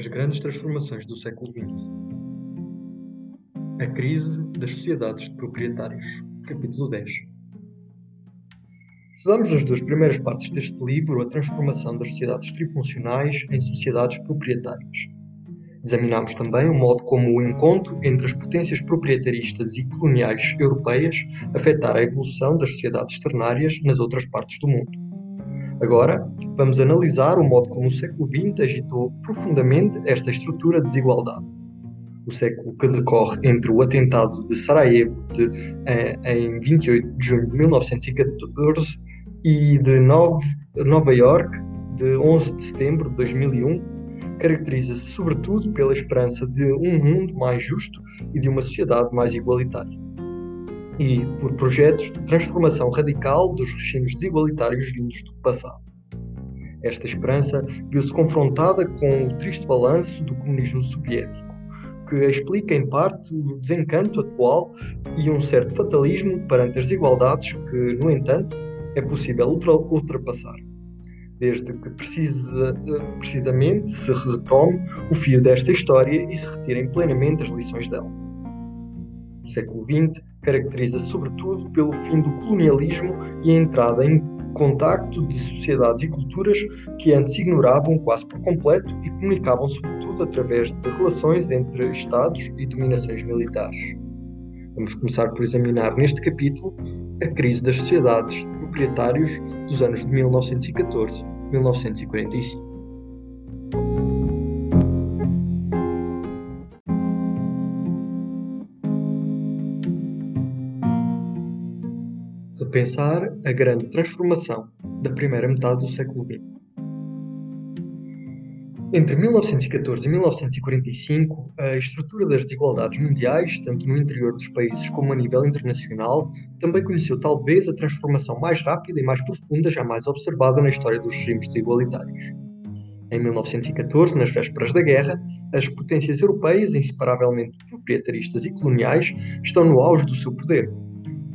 As grandes transformações do século XX. A crise das sociedades de proprietários. Capítulo 10. Estudamos nas duas primeiras partes deste livro a transformação das sociedades trifuncionais em sociedades proprietárias. Examinamos também o modo como o encontro entre as potências proprietaristas e coloniais europeias afetara a evolução das sociedades ternárias nas outras partes do mundo. Agora, vamos analisar o modo como o século XX agitou profundamente esta estrutura de desigualdade. O século que decorre entre o atentado de Sarajevo de, eh, em 28 de junho de 1914 e de Nova, York de 11 de setembro de 2001 caracteriza-se sobretudo pela esperança de um mundo mais justo e de uma sociedade mais igualitária e por projetos de transformação radical dos regimes desigualitários vindos do passado. Esta esperança viu-se confrontada com o triste balanço do comunismo soviético, que explica em parte o desencanto atual e um certo fatalismo perante as desigualdades que, no entanto, é possível ultrapassar, desde que precisa, precisamente se retome o fio desta história e se retirem plenamente as lições dela. O século XX caracteriza-se sobretudo pelo fim do colonialismo e a entrada em contacto de sociedades e culturas que antes ignoravam quase por completo e comunicavam sobretudo através de relações entre Estados e dominações militares. Vamos começar por examinar neste capítulo a crise das sociedades de proprietários dos anos de 1914-1945. Repensar a grande transformação da primeira metade do século XX. Entre 1914 e 1945, a estrutura das desigualdades mundiais, tanto no interior dos países como a nível internacional, também conheceu talvez a transformação mais rápida e mais profunda jamais observada na história dos regimes desigualitários. Em 1914, nas vésperas da guerra, as potências europeias, inseparavelmente proprietaristas e coloniais, estão no auge do seu poder,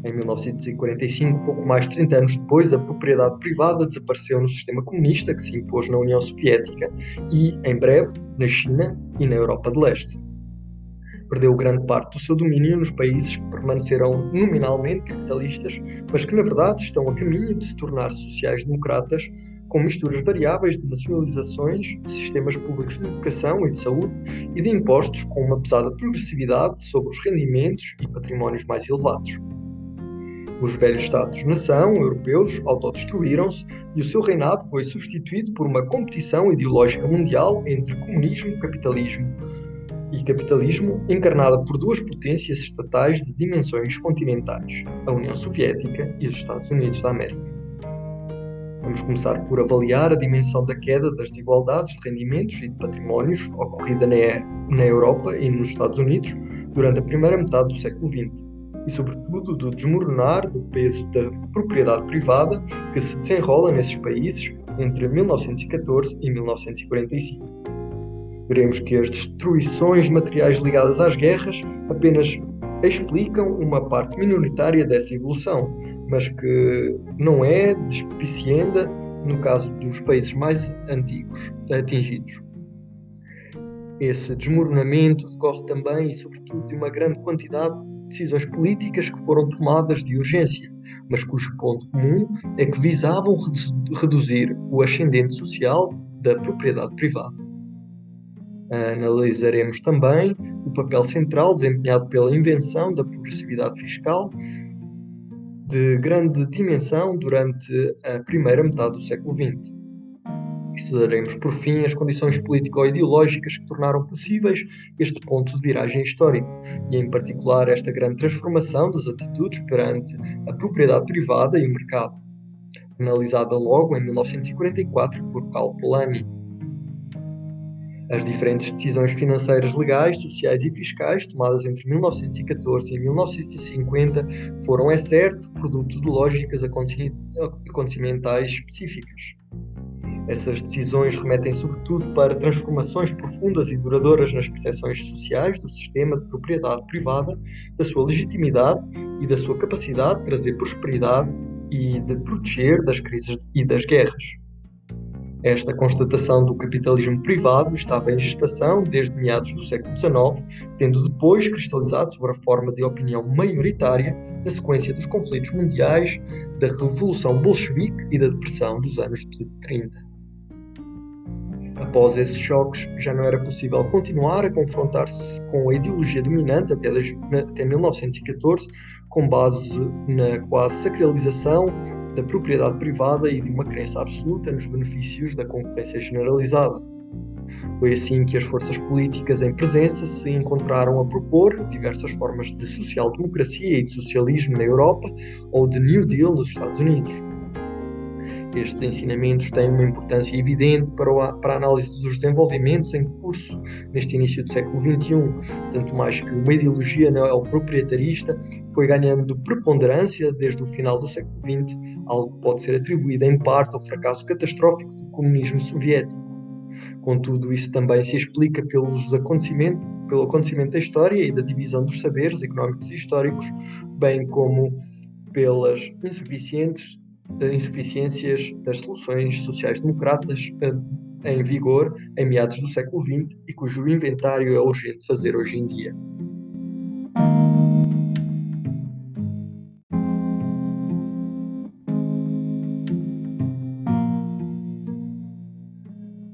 em 1945, pouco mais de 30 anos depois, a propriedade privada desapareceu no sistema comunista que se impôs na União Soviética e, em breve, na China e na Europa de Leste. Perdeu grande parte do seu domínio nos países que permaneceram nominalmente capitalistas, mas que na verdade estão a caminho de se tornar sociais-democratas, com misturas variáveis de nacionalizações, de sistemas públicos de educação e de saúde e de impostos com uma pesada progressividade sobre os rendimentos e patrimónios mais elevados. Os velhos Estados-nação europeus autodestruíram-se e o seu reinado foi substituído por uma competição ideológica mundial entre comunismo, capitalismo e capitalismo encarnada por duas potências estatais de dimensões continentais, a União Soviética e os Estados Unidos da América. Vamos começar por avaliar a dimensão da queda das desigualdades de rendimentos e de patrimónios ocorrida na Europa e nos Estados Unidos durante a primeira metade do século XX e, sobretudo, do desmoronar do peso da propriedade privada que se desenrola nesses países entre 1914 e 1945. Veremos que as destruições materiais ligadas às guerras apenas explicam uma parte minoritária dessa evolução, mas que não é despicienda no caso dos países mais antigos atingidos. Esse desmoronamento decorre também e, sobretudo, de uma grande quantidade decisões políticas que foram tomadas de urgência, mas cujo ponto comum é que visavam reduzir o ascendente social da propriedade privada. Analisaremos também o papel central desempenhado pela invenção da progressividade fiscal de grande dimensão durante a primeira metade do século XX. Estudaremos, por fim, as condições político-ideológicas que tornaram possíveis este ponto de viragem histórico, e em particular esta grande transformação das atitudes perante a propriedade privada e o mercado, analisada logo em 1944 por Karl Polanyi. As diferentes decisões financeiras legais, sociais e fiscais tomadas entre 1914 e 1950 foram, é certo, produto de lógicas acontecimentais específicas. Essas decisões remetem sobretudo para transformações profundas e duradouras nas percepções sociais do sistema de propriedade privada, da sua legitimidade e da sua capacidade de trazer prosperidade e de proteger das crises e das guerras. Esta constatação do capitalismo privado estava em gestação desde meados do século XIX, tendo depois cristalizado sobre a forma de opinião maioritária na sequência dos conflitos mundiais, da Revolução Bolchevique e da Depressão dos anos de 30. Após esses choques, já não era possível continuar a confrontar-se com a ideologia dominante até, até 1914, com base na quase sacralização da propriedade privada e de uma crença absoluta nos benefícios da concorrência generalizada. Foi assim que as forças políticas em presença se encontraram a propor diversas formas de social-democracia e de socialismo na Europa ou de New Deal nos Estados Unidos. Estes ensinamentos têm uma importância evidente para, para a análise dos desenvolvimentos em curso neste início do século XXI, tanto mais que uma ideologia neoproprietarista foi ganhando preponderância desde o final do século XX, algo que pode ser atribuído em parte ao fracasso catastrófico do comunismo soviético. Contudo, isso também se explica pelos acontecimentos, pelo acontecimento da história e da divisão dos saberes económicos e históricos, bem como pelas insuficientes insuficiências das soluções sociais-democratas eh, em vigor em meados do século XX e cujo inventário é urgente fazer hoje em dia.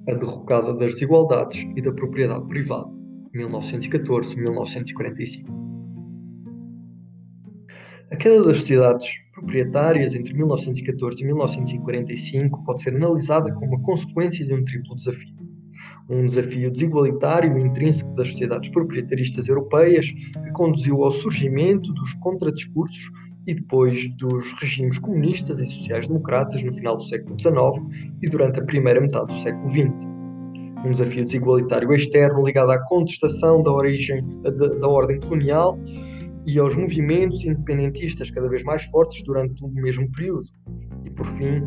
A derrocada das desigualdades e da propriedade privada, 1914-1945. A queda das sociedades proprietárias entre 1914 e 1945 pode ser analisada como uma consequência de um triplo desafio. Um desafio desigualitário e intrínseco das sociedades proprietaristas europeias, que conduziu ao surgimento dos contradiscursos e depois dos regimes comunistas e sociais-democratas no final do século XIX e durante a primeira metade do século XX. Um desafio desigualitário externo ligado à contestação da origem da, da ordem colonial e aos movimentos independentistas cada vez mais fortes durante o mesmo período. E, por fim,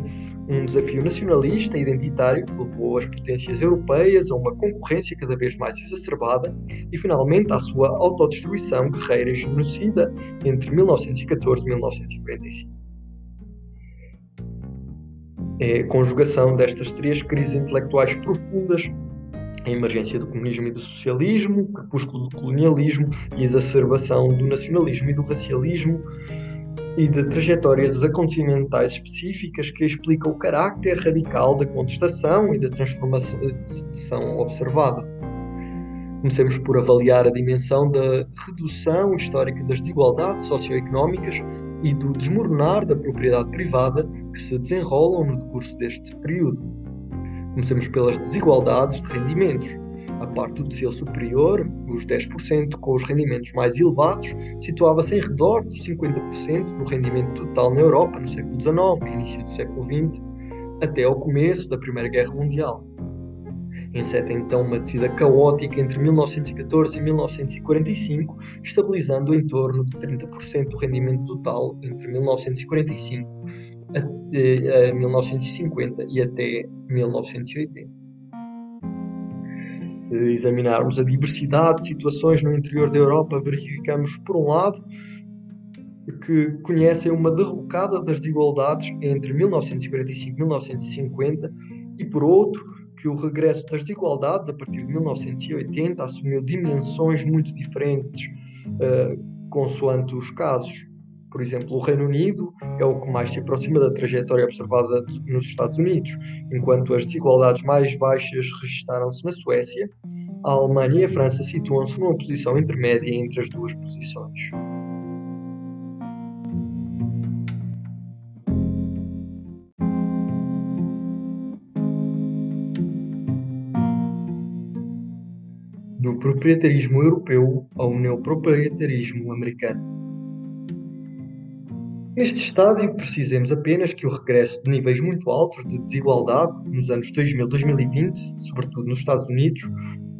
um desafio nacionalista e identitário que levou as potências europeias a uma concorrência cada vez mais exacerbada e, finalmente, à sua autodestruição guerreira e genocida entre 1914 e 1945. É a conjugação destas três crises intelectuais profundas a emergência do comunismo e do socialismo, o crepúsculo do colonialismo e a exacerbação do nacionalismo e do racialismo e de trajetórias acontecimentais específicas que explicam o carácter radical da contestação e da transformação observada. Comecemos por avaliar a dimensão da redução histórica das desigualdades socioeconómicas e do desmoronar da propriedade privada que se desenrolam no decurso deste período. Comecemos pelas desigualdades de rendimentos. A parte do decil superior, os 10%, com os rendimentos mais elevados, situava-se em redor dos 50% do rendimento total na Europa no século XIX e início do século XX, até ao começo da Primeira Guerra Mundial. Enceta então uma descida caótica entre 1914 e 1945, estabilizando em torno de 30% do rendimento total entre 1945 a, a 1950 e até 1980. Se examinarmos a diversidade de situações no interior da Europa, verificamos, por um lado, que conhecem uma derrocada das desigualdades entre 1945 e 1950, e por outro, que o regresso das desigualdades a partir de 1980 assumiu dimensões muito diferentes, uh, consoante os casos. Por exemplo, o Reino Unido é o que mais se aproxima da trajetória observada nos Estados Unidos, enquanto as desigualdades mais baixas registaram-se na Suécia, a Alemanha e a França situam-se numa posição intermédia entre as duas posições. Do proprietarismo europeu ao neoproprietarismo americano. Neste estádio, precisemos apenas que o regresso de níveis muito altos de desigualdade nos anos 2000-2020, sobretudo nos Estados Unidos,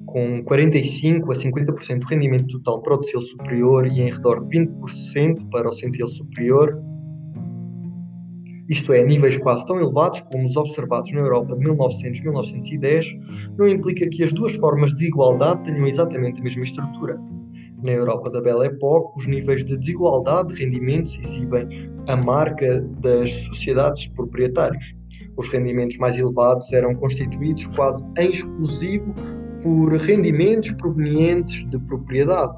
com 45 a 50% de rendimento total para o decil superior e em redor de 20% para o centil superior, isto é, níveis quase tão elevados como os observados na Europa de 1900-1910, não implica que as duas formas de desigualdade tenham exatamente a mesma estrutura. Na Europa da Belle Époque, os níveis de desigualdade de rendimentos exibem a marca das sociedades de proprietários. Os rendimentos mais elevados eram constituídos quase em exclusivo por rendimentos provenientes de propriedade,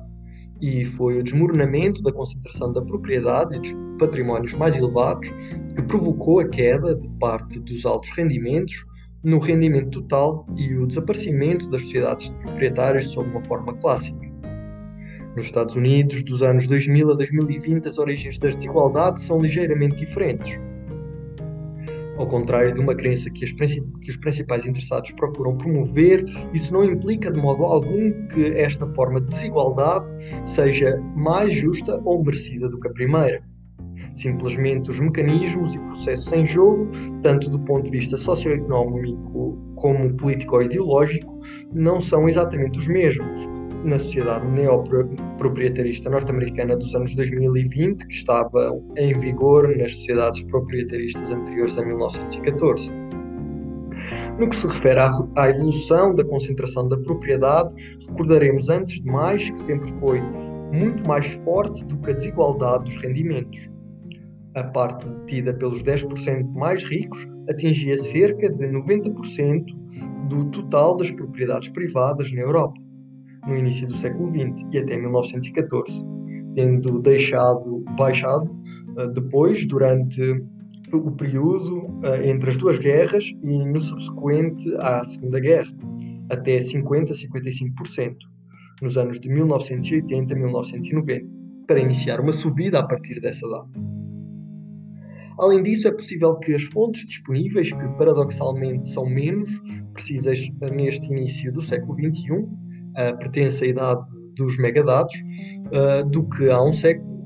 e foi o desmoronamento da concentração da propriedade e dos patrimónios mais elevados que provocou a queda de parte dos altos rendimentos no rendimento total e o desaparecimento das sociedades de proprietários sob uma forma clássica. Nos Estados Unidos, dos anos 2000 a 2020, as origens das desigualdades são ligeiramente diferentes. Ao contrário de uma crença que, que, os principais interessados procuram promover, isso não implica de modo algum que esta forma de desigualdade seja mais justa ou merecida do que a primeira. Simplesmente os mecanismos e processos em jogo, tanto do ponto de vista socioeconómico como político-ideológico, não são exatamente os mesmos na sociedade neoproprietarista norte-americana dos anos 2020, que estava em vigor nas sociedades proprietaristas anteriores a 1914. No que se refere à, evolução da concentração da propriedade, recordaremos antes de mais que sempre foi muito mais forte do que a desigualdade dos rendimentos. A parte detida pelos 10% mais ricos atingia cerca de 90% do total das propriedades privadas na Europa no início do século XX e até 1914, tendo deixado baixado uh, depois, durante o período uh, entre as duas guerras e no subsequente à Segunda Guerra, até 50-55%, nos anos de 1980 a 1990, para iniciar uma subida a partir dessa data. Além disso, é possível que as fontes disponíveis, que paradoxalmente são menos precisas neste início do século XXI, uh, pertence à idade dos megadados uh, do que há um século,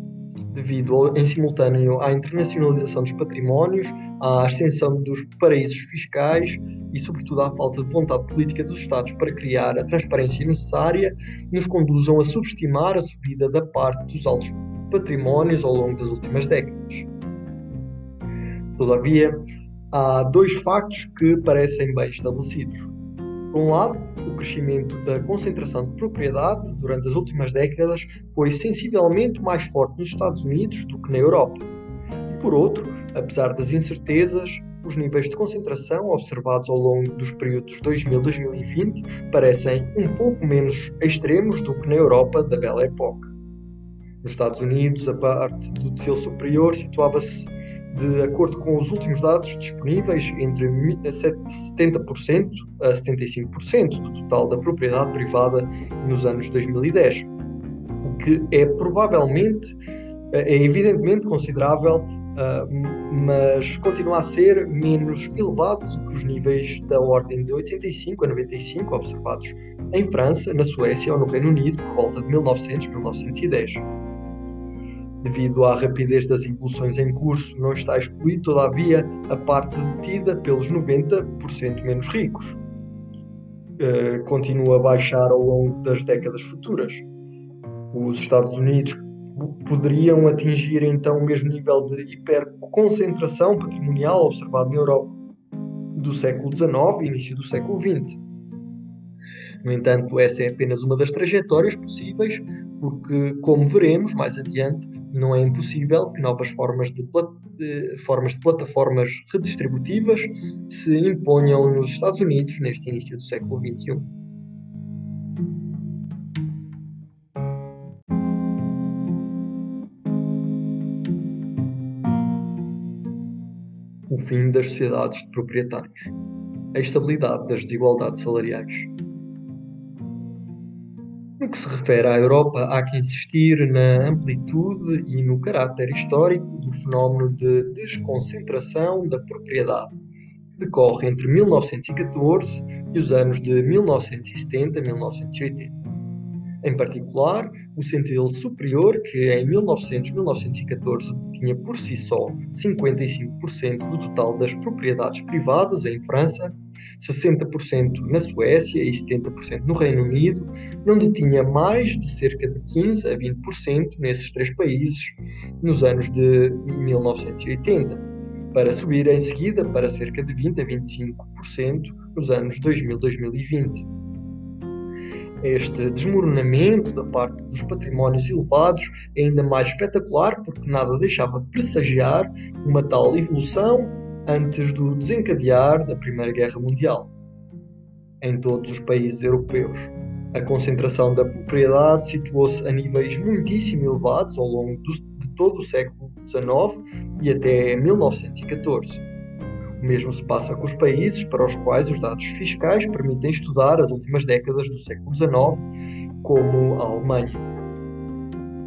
devido em simultâneo à internacionalização dos patrimónios, à ascensão dos paraísos fiscais e, sobretudo, à falta de vontade política dos Estados para criar a transparência necessária, nos conduzam a subestimar a subida da parte dos altos patrimónios ao longo das últimas décadas. Todavia, há dois factos que parecem bem estabelecidos. Por um lado, o crescimento da concentração de propriedade durante as últimas décadas foi sensivelmente mais forte nos Estados Unidos do que na Europa. E por outro, apesar das incertezas, os níveis de concentração observados ao longo dos períodos 2000-2020 parecem um pouco menos extremos do que na Europa da Bela Época. Nos Estados Unidos, a parte do tecido superior situava-se de acordo com os últimos dados disponíveis, entre 70% a 75% do total da propriedade privada nos anos 2010, o que é provavelmente, é evidentemente considerável, mas continua a ser menos elevado do que os níveis da ordem de 85 a 95 observados em França, na Suécia ou no Reino Unido por volta de 1900-1910 devido à rapidez das evoluções em curso, não está excluído, todavia, a parte detida pelos 90% menos ricos. Uh, continua a baixar ao longo das décadas futuras. Os Estados Unidos poderiam atingir então o mesmo nível de hiperconcentração patrimonial observado na Europa do século XIX e início do século XX. No entanto, essa é apenas uma das trajetórias possíveis, porque, como veremos mais adiante, não é impossível que novas formas de, de, formas de plataformas redistributivas se imponham nos Estados Unidos neste início do século XXI. O fim das sociedades de proprietários. A estabilidade das desigualdades salariais. No que se refere à Europa, há que insistir na amplitude e no caráter histórico do fenómeno de desconcentração da propriedade, que decorre entre 1914 e os anos de 1970-1980. Em particular, o centro superior, que em 1900-1914 tinha por si só 55% do total das propriedades privadas em França, 60% na Suécia e 70% no Reino Unido, não detinha mais de cerca de 15 a 20% nesses três países nos anos de 1980, para subir em seguida para cerca de 20 a 25% nos anos 2000-2020 este desmoronamento da parte dos patrimónios elevados é ainda mais espetacular porque nada deixava pressagiar uma tal evolução antes do desencadear da Primeira Guerra Mundial. Em todos os países europeus, a concentração da propriedade situou-se a níveis muitíssimo elevados ao longo do, de todo o século XIX e até 1914. O mesmo se passa com os países para os quais os dados fiscais permitem estudar as últimas décadas do século XIX, como a Alemanha.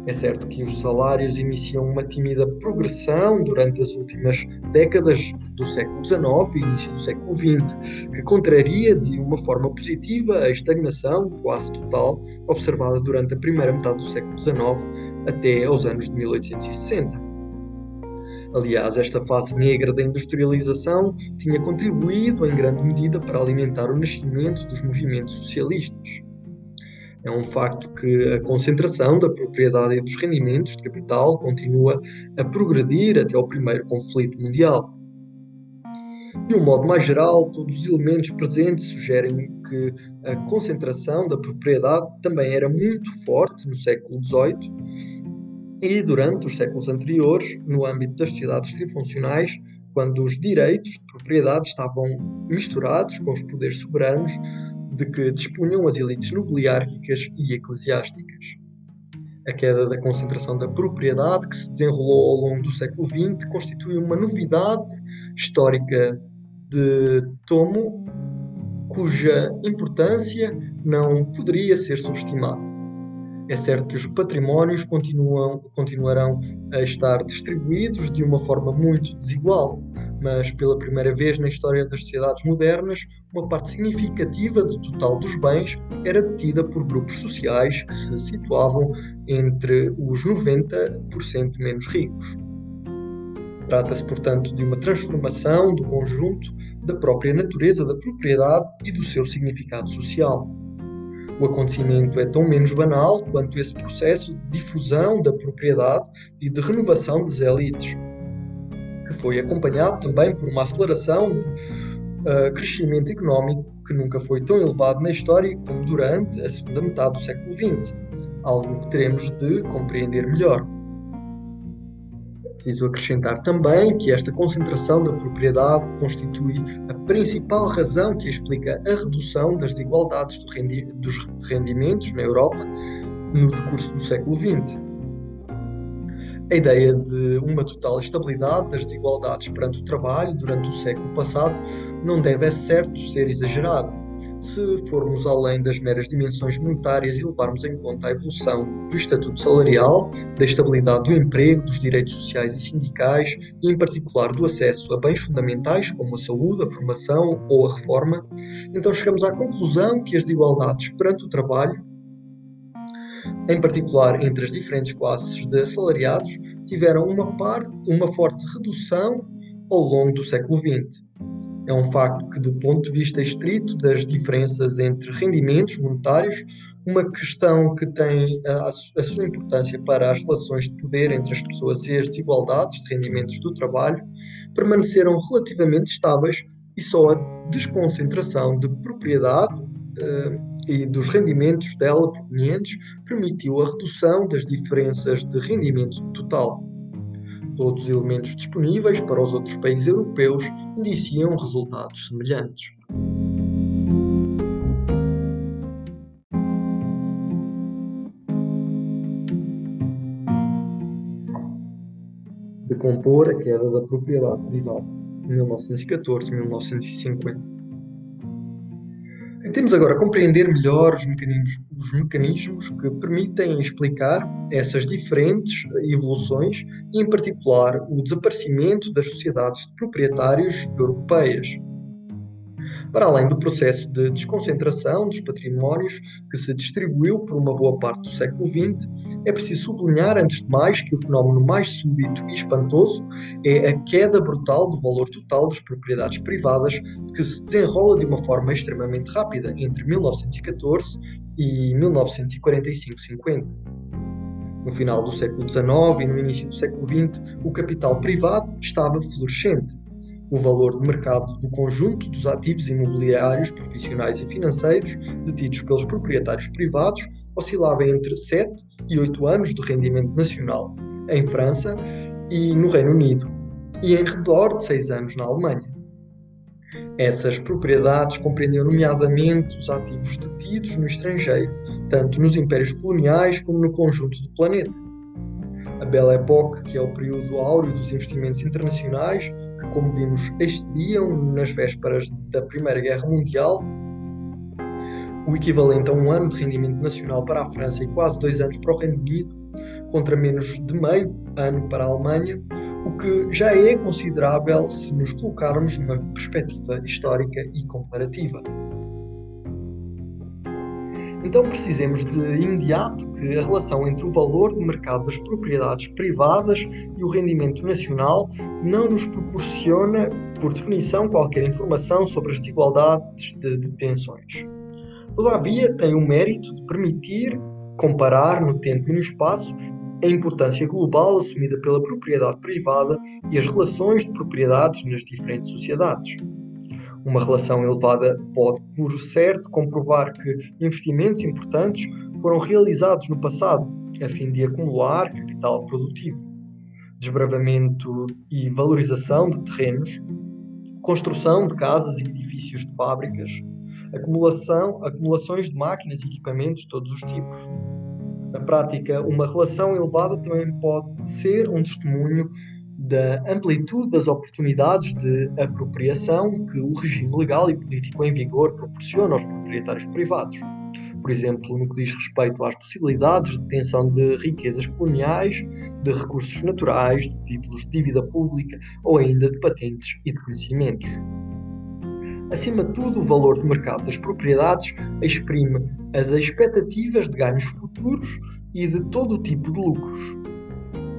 É certo que os salários iniciam uma tímida progressão durante as últimas décadas do século XIX e início do século XX, que contraria de uma forma positiva a estagnação quase total observada durante a primeira metade do século XIX até aos anos de 1860. Aliás, esta fase negra da industrialização tinha contribuído em grande medida para alimentar o nascimento dos movimentos socialistas. É um facto que a concentração da propriedade e dos rendimentos de capital continua a progredir até ao primeiro conflito mundial. De um modo mais geral, todos os elementos presentes sugerem que a concentração da propriedade também era muito forte no século XVIII e durante os séculos anteriores, no âmbito das sociedades trifuncionais, quando os direitos de propriedade estavam misturados com os poderes soberanos de que dispunham as elites nobiliárquicas e eclesiásticas. A queda da concentração da propriedade que se desenrolou ao longo do século XX constitui uma novidade histórica de tomo cuja importância não poderia ser subestimada. É certo que os patrimónios continuam, continuarão a estar distribuídos de uma forma muito desigual, mas pela primeira vez na história das sociedades modernas, uma parte significativa do total dos bens era detida por grupos sociais que se situavam entre os 90% menos ricos. Trata-se, portanto, de uma transformação do conjunto da própria natureza da propriedade e do seu significado social. O acontecimento é tão menos banal quanto esse processo de difusão da propriedade e de renovação das elites que foi acompanhado também por uma aceleração do uh, crescimento económico que nunca foi tão elevado na história como durante a segunda metade do século XX, algo que teremos de compreender melhor. Preciso acrescentar também que esta concentração da propriedade constitui a principal razão que explica a redução das desigualdades do rendi dos rendimentos na Europa no decurso do século XX. A ideia de uma total estabilidade das desigualdades perante o trabalho durante o século passado não deve, é certo, ser exagerada. Se formos além das meras dimensões monetárias e levarmos em conta a evolução do estatuto salarial, da estabilidade do emprego, dos direitos sociais e sindicais e, em particular, do acesso a bens fundamentais como a saúde, a formação ou a reforma, então chegamos à conclusão que as desigualdades perante o trabalho em particular entre as diferentes classes de assalariados, tiveram uma, parte, uma forte redução ao longo do século XX. É um facto que, do ponto de vista estrito das diferenças entre rendimentos monetários, uma questão que tem a, a, sua importância para as relações de poder entre as pessoas e as desigualdades de rendimentos do trabalho, permaneceram relativamente estáveis e só a desconcentração de propriedade uh, e dos rendimentos dela provenientes permitiu a redução das diferenças de rendimento total. Todos os elementos disponíveis para os outros países europeus indiciam resultados semelhantes. Decompor a queda da propriedade privada, 1914-1950. Temos agora a compreender melhor os mecanismos, os mecanismos que permitem explicar essas diferentes evoluções e, em particular, o desaparecimento das sociedades de proprietários europeias para além do processo de desconcentração dos patrimónios que se distribuiu por uma boa parte do século XX, é preciso sublinhar, antes de mais, que o fenómeno mais súbito e espantoso é a queda brutal do valor total das propriedades privadas, que se desenrola de uma forma extremamente rápida entre 1914 e 1945-50. No final do século XIX e no início do século XX, o capital privado estava florescente o valor de mercado do conjunto dos ativos imobiliários, profissionais e financeiros detidos pelos proprietários privados oscilava entre 7 e 8 anos de rendimento nacional, em França e no Reino Unido. e em redor de seis anos na Alemanha. Essas propriedades compreendiam nomeadamente os ativos detidos no estrangeiro, tanto nos impérios coloniais como no conjunto do planeta. A Belle Époque, que é o período áureo dos investimentos internacionais, que, como vimos, excediam nas vésperas da Primeira Guerra Mundial, o equivalente a um ano de rendimento nacional para a França e quase dois anos para o Reino Unido, contra menos de meio ano para a Alemanha, o que já é considerável se nos colocarmos numa perspectiva histórica e comparativa. Então precisemos de imediato que a relação entre o valor de mercado das propriedades privadas e o rendimento nacional não nos proporciona, por definição, qualquer informação sobre as desigualdades de detenções. Todavia, tem o mérito de permitir comparar no tempo e no espaço a importância global assumida pela propriedade privada e as relações de propriedades nas diferentes sociedades. Uma relação elevada pode, por certo, comprovar que investimentos importantes foram realizados no passado, a fim de acumular capital produtivo. Desbravamento e valorização de terrenos, construção de casas e edifícios de fábricas, acumulação, acumulações de máquinas e equipamentos de todos os tipos. Na prática, uma relação elevada também pode ser um testemunho da amplitude das oportunidades de apropriação que o regime legal e político em vigor proporciona aos proprietários privados. Por exemplo, no que diz respeito às possibilidades de detenção de riquezas coloniais, de recursos naturais, de títulos de dívida pública ou ainda de patentes e de conhecimentos. Acima de tudo, o valor de mercado das propriedades exprime as expectativas de ganhos futuros e de todo o tipo de lucros.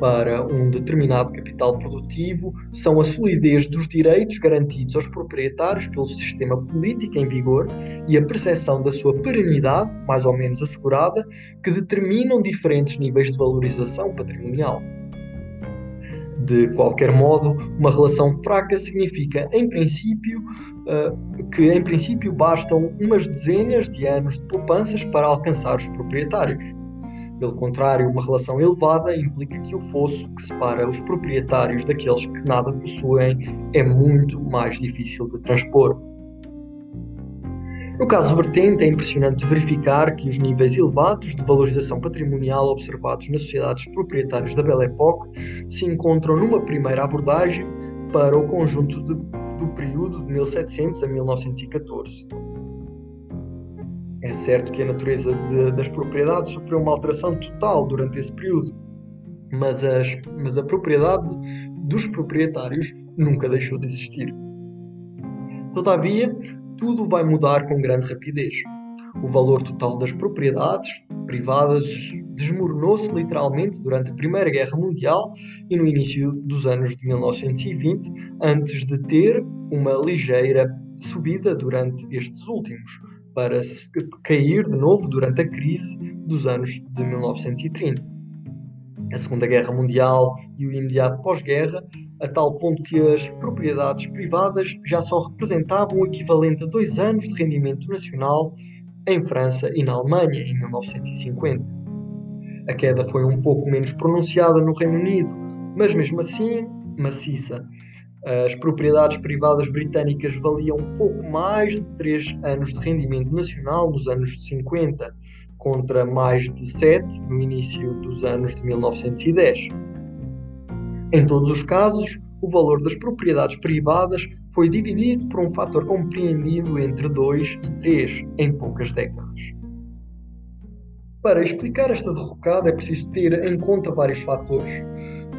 Para um determinado capital produtivo, são a solidez dos direitos garantidos aos proprietários pelo sistema político em vigor e a percepção da sua perenidade, mais ou menos assegurada, que determinam diferentes níveis de valorização patrimonial. De qualquer modo, uma relação fraca significa, em princípio, uh, que em princípio bastam umas dezenas de anos de poupanças para alcançar os proprietários. Pelo contrário, uma relação elevada implica que o fosso que separa os proprietários daqueles que nada possuem é muito mais difícil de transpor. No caso vertente, é impressionante verificar que os níveis elevados de valorização patrimonial observados nas sociedades proprietárias da Belle Époque se encontram numa primeira abordagem para o conjunto de, do período de 1700 a 1914. É certo que a natureza de, das propriedades sofreu uma alteração total durante esse período, mas, as, mas a propriedade dos proprietários nunca deixou de existir. Todavia, tudo vai mudar com grande rapidez. O valor total das propriedades privadas desmoronou-se literalmente durante a Primeira Guerra Mundial e no início dos anos de 1920, antes de ter uma ligeira subida durante estes últimos, para cair de novo durante a crise dos anos de 1930 a Segunda Guerra Mundial e o imediato pós-guerra, a tal ponto que as propriedades privadas já só representavam o equivalente a dois anos de rendimento nacional em França e na Alemanha, em 1950. A queda foi um pouco menos pronunciada no Reino Unido, mas mesmo assim maciça. As propriedades privadas britânicas valiam pouco mais de 3 anos de rendimento nacional nos anos 50, contra mais de 7 no início dos anos de 1910. Em todos os casos, o valor das propriedades privadas foi dividido por um fator compreendido entre 2 e 3 em poucas décadas. Para explicar esta derrocada é preciso ter em conta vários fatores.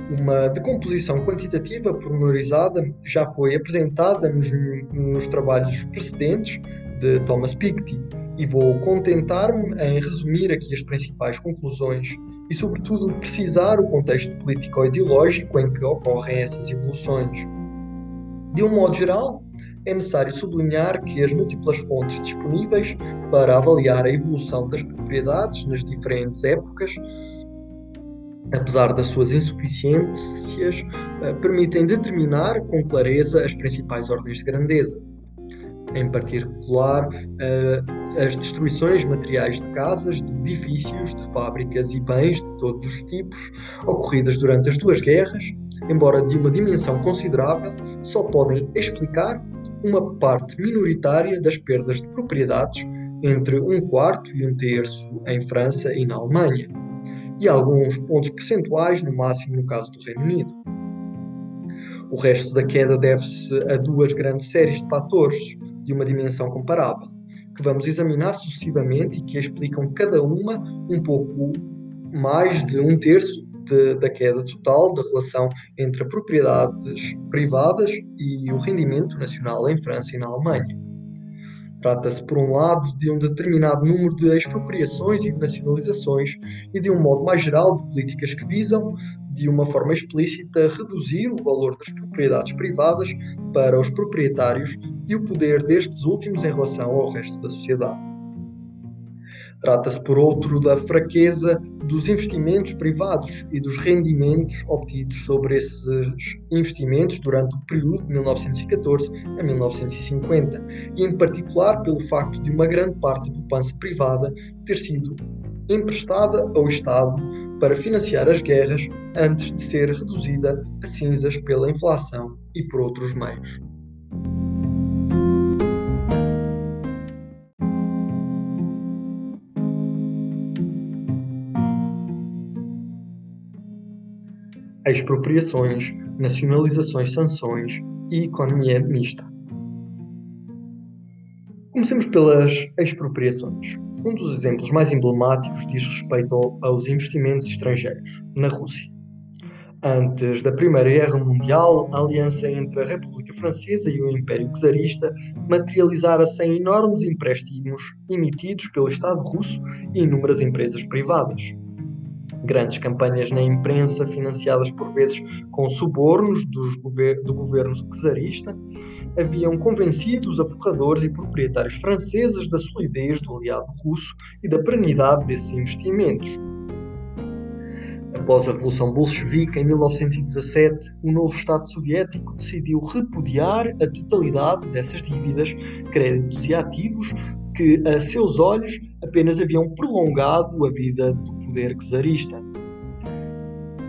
Uma decomposição quantitativa pormenorizada já foi apresentada nos, nos trabalhos precedentes de Thomas Piketty e vou contentar-me em resumir aqui as principais conclusões e, sobretudo, precisar o contexto político-ideológico em que ocorrem essas evoluções. De um modo geral, é necessário sublinhar que as múltiplas fontes disponíveis para avaliar a evolução das propriedades nas diferentes épocas apesar das suas insuficiências, eh, permitem determinar com clareza as principais ordens de grandeza. Em particular, eh, as destruições materiais de casas, de edifícios, de fábricas e bens de todos os tipos, ocorridas durante as duas guerras, embora de uma dimensão considerável, só podem explicar uma parte minoritária das perdas de propriedades, entre um quarto e um terço em França e na Alemanha, e alguns pontos percentuais no máximo no caso do Reino Unido. O resto da queda deve-se a duas grandes séries de fatores de uma dimensão comparável, que vamos examinar sucessivamente e que explicam cada uma um pouco mais de um terço de, da queda total da relação entre propriedades privadas e o rendimento nacional em França e na Alemanha. Trata-se, por um lado, de um determinado número de expropriações e de nacionalizações e, de um modo mais geral, de políticas que visam, de uma forma explícita, reduzir o valor das propriedades privadas para os proprietários e o poder destes últimos em relação ao resto da sociedade. Trata-se, por outro, da fraqueza dos investimentos privados e dos rendimentos obtidos sobre esses investimentos durante o período de 1914 a 1950, e em particular pelo facto de uma grande parte da poupança privada ter sido emprestada ao Estado para financiar as guerras antes de ser reduzida a cinzas pela inflação e por outros meios. Expropriações, nacionalizações, sanções e economia mista. Comecemos pelas expropriações. Um dos exemplos mais emblemáticos diz respeito aos investimentos estrangeiros, na Rússia. Antes da Primeira Guerra Mundial, a aliança entre a República Francesa e o Império Czarista materializara-se em enormes empréstimos emitidos pelo Estado russo e inúmeras empresas privadas grandes campanhas na imprensa, financiadas por vezes com subornos gover do governo czarista, haviam convencido os aforradores e proprietários franceses da solidez do aliado russo e da perenidade desses investimentos. Após a Revolução Bolchevique, em 1917, o novo Estado Soviético decidiu repudiar a totalidade dessas dívidas, créditos e ativos que, a seus olhos, apenas haviam prolongado a vida do poder czarista.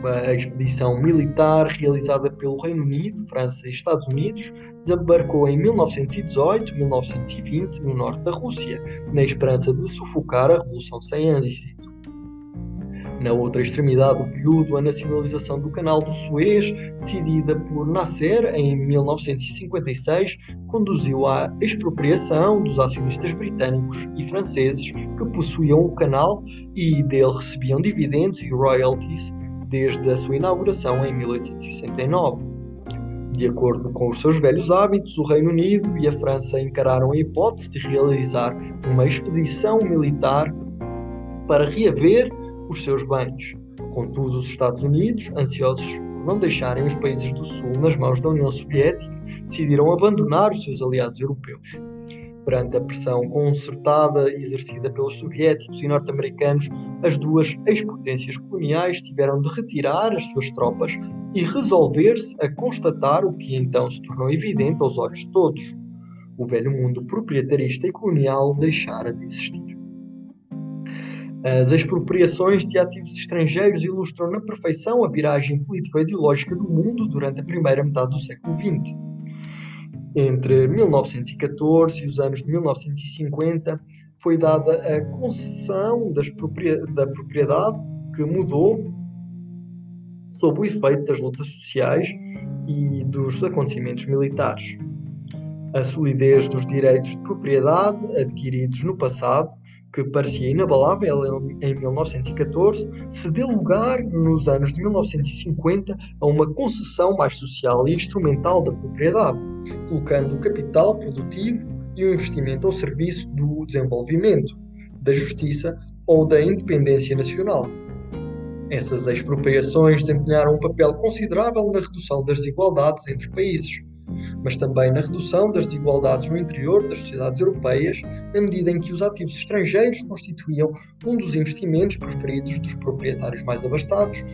Uma expedição militar realizada pelo Reino Unido, França e Estados Unidos desembarcou em 1918-1920 no norte da Rússia, na esperança de sufocar a Revolução êxito. Na outra extremidade do período, a nacionalização do Canal do Suez, decidida por Nasser em 1956, conduziu à expropriação dos acionistas britânicos e franceses que possuíam o canal e dele recebiam dividendos e royalties desde a sua inauguração em 1869. De acordo com os seus velhos hábitos, o Reino Unido e a França encararam a hipótese de realizar uma expedição militar para reaver os seus bens. Contudo, os Estados Unidos, ansiosos por não deixarem os países do Sul nas mãos da União Soviética, decidiram abandonar os seus aliados europeus. Perante a pressão concertada exercida pelos soviéticos e norte-americanos, as duas ex-potências coloniais tiveram de retirar as suas tropas e resolver-se a constatar o que então se tornou evidente aos olhos de todos: o velho mundo proprietarista e colonial deixara de existir. As expropriações de ativos estrangeiros ilustram na perfeição a viragem político-ideológica do mundo durante a primeira metade do século XX. Entre 1914 e os anos de 1950, foi dada a concessão da propriedade que mudou sob o efeito das lutas sociais e dos acontecimentos militares. A solidez dos direitos de propriedade adquiridos no passado que parecia inabalável em 1914, se deu lugar, nos anos de 1950, a uma concessão mais social e instrumental da propriedade, colocando o capital produtivo e o investimento ao serviço do desenvolvimento, da justiça ou da independência nacional. Essas expropriações desempenharam um papel considerável na redução das desigualdades entre países, mas também na redução das desigualdades no interior das sociedades europeias, na medida em que os ativos estrangeiros constituíam um dos investimentos preferidos dos proprietários mais abastados,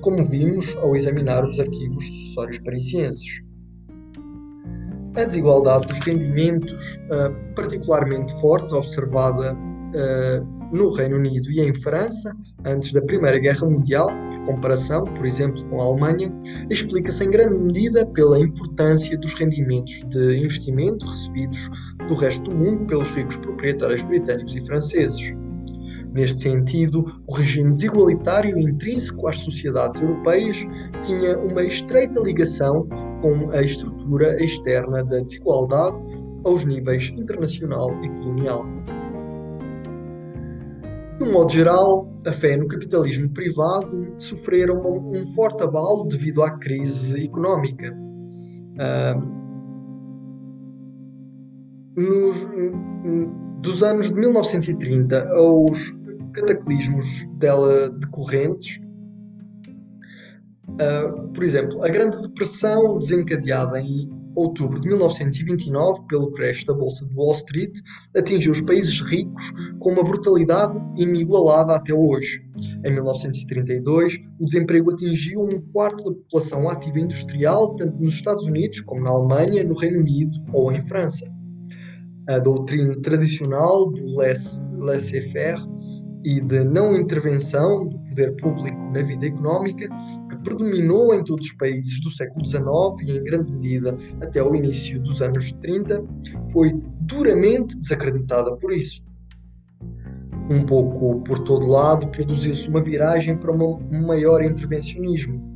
como vimos ao examinar os arquivos sucessórios parisienses. A desigualdade dos rendimentos, uh, particularmente forte, observada uh, no Reino Unido e em França, antes da Primeira Guerra Mundial, comparação, por exemplo, com a Alemanha, explica-se em grande medida pela importância dos rendimentos de investimento recebidos do resto do mundo pelos ricos proprietários britânicos e franceses. Neste sentido, o regime desigualitário intrínseco às sociedades europeias tinha uma estreita ligação com a estrutura externa da desigualdade aos níveis internacional e colonial. De um modo geral, a fé no capitalismo privado sofreram um forte abalo devido à crise económica. Uh, nos, dos anos de 1930 aos cataclismos dela decorrentes, uh, por exemplo, a Grande Depressão desencadeada em outubro de 1929, pelo crash da Bolsa de Wall Street, atingiu os países ricos com uma brutalidade inigualada até hoje. Em 1932, o desemprego atingiu um quarto da população ativa industrial, tanto nos Estados Unidos como na Alemanha, no Reino Unido ou em França. A doutrina tradicional do laissez-faire e de não intervenção do poder público na vida económica predominou em todos os países do século XIX e, em grande medida, até o início dos anos 30, foi duramente desacreditada por isso. Um pouco por todo lado, produziu-se uma viragem para um maior intervencionismo.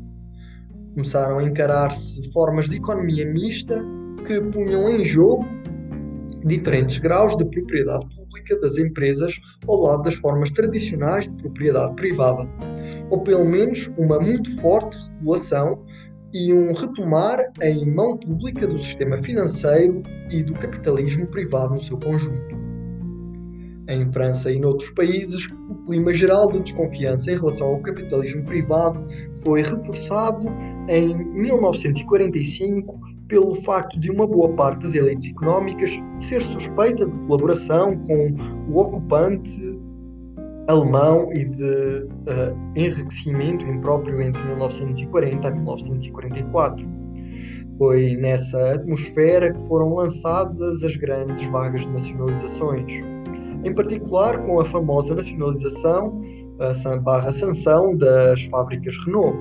Começaram a encarar-se formas de economia mista que punham em jogo diferentes graus de propriedade pública das empresas ao lado das formas tradicionais de propriedade privada, ou pelo menos uma muito forte regulação e um retomar em mão pública do sistema financeiro e do capitalismo privado no seu conjunto. Em França e noutros países, o clima geral de desconfiança em relação ao capitalismo privado foi reforçado em 1945 pelo facto de uma boa parte das elites económicas ser suspeita de colaboração com o ocupante alemão e de uh, enriquecimento impróprio entre 1940 e 1944. Foi nessa atmosfera que foram lançadas as grandes vagas de nacionalizações em particular com a famosa nacionalização barra sanção das fábricas Renault.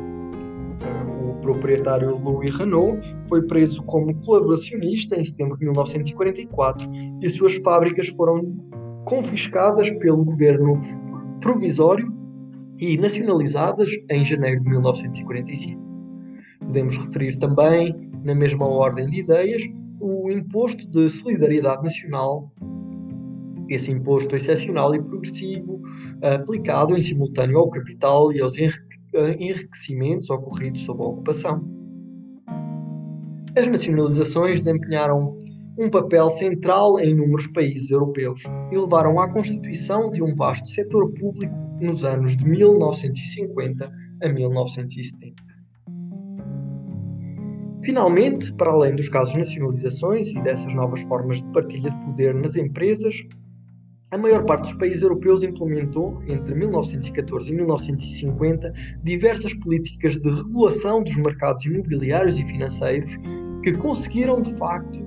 O proprietário Louis Renault foi preso como colaboracionista em setembro de 1944 e as suas fábricas foram confiscadas pelo governo provisório e nacionalizadas em janeiro de 1945. Podemos referir também, na mesma ordem de ideias, o Imposto de Solidariedade Nacional esse imposto excepcional e progressivo aplicado em simultâneo ao capital e aos enriquecimentos ocorridos sob a ocupação. As nacionalizações desempenharam um papel central em inúmeros países europeus e levaram à constituição de um vasto setor público nos anos de 1950 a 1970. Finalmente, para além dos casos de nacionalizações e dessas novas formas de partilha de poder nas empresas, a maior parte dos países europeus implementou, entre 1914 e 1950, diversas políticas de regulação dos mercados imobiliários e financeiros que conseguiram, de facto,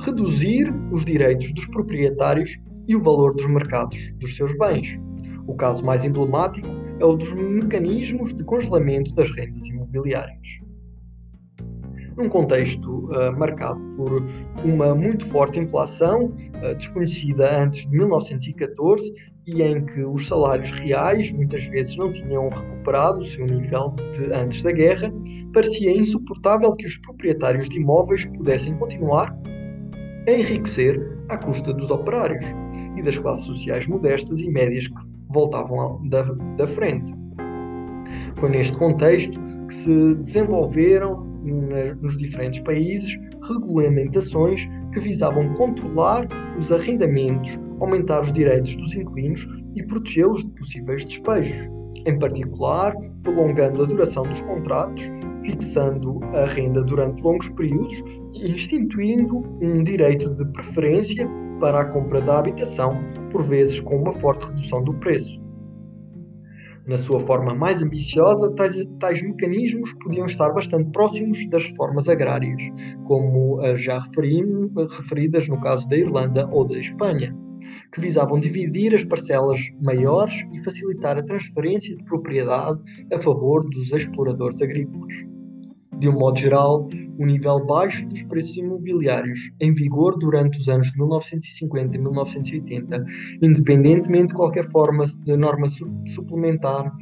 reduzir os direitos dos proprietários e o valor dos mercados dos seus bens. O caso mais emblemático é o dos mecanismos de congelamento das rendas imobiliárias num contexto uh, marcado por uma muito forte inflação, uh, desconhecida antes de 1914, e em que os salários reais muitas vezes não tinham recuperado o seu nível de antes da guerra, parecia insuportável que os proprietários de imóveis pudessem continuar a enriquecer à custa dos operários e das classes sociais modestas e médias que voltavam da, da frente. Foi neste contexto que se desenvolveram nos diferentes países regulamentações que visavam controlar os arrendamentos, aumentar os direitos dos inquilinos e protegê-los de possíveis despejos, em particular prolongando a duração dos contratos, fixando a renda durante longos períodos e instituindo um direito de preferência para a compra da habitação, por vezes com uma forte redução do preço. Na sua forma mais ambiciosa, tais, tais mecanismos podiam estar bastante próximos das reformas agrárias, como as já referidas no caso da Irlanda ou da Espanha. que visavam dividir as parcelas maiores e facilitar a transferência de propriedade a favor dos exploradores agrícolas. De um modo geral, o nível baixo dos preços imobiliários em vigor durante os anos de 1950 e 1980, independentemente de qualquer forma de norma suplementar,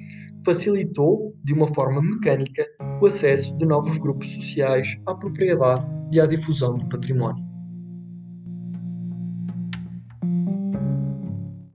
facilitou, de uma forma mecânica, o acesso de novos grupos sociais à propriedade e à difusão do património.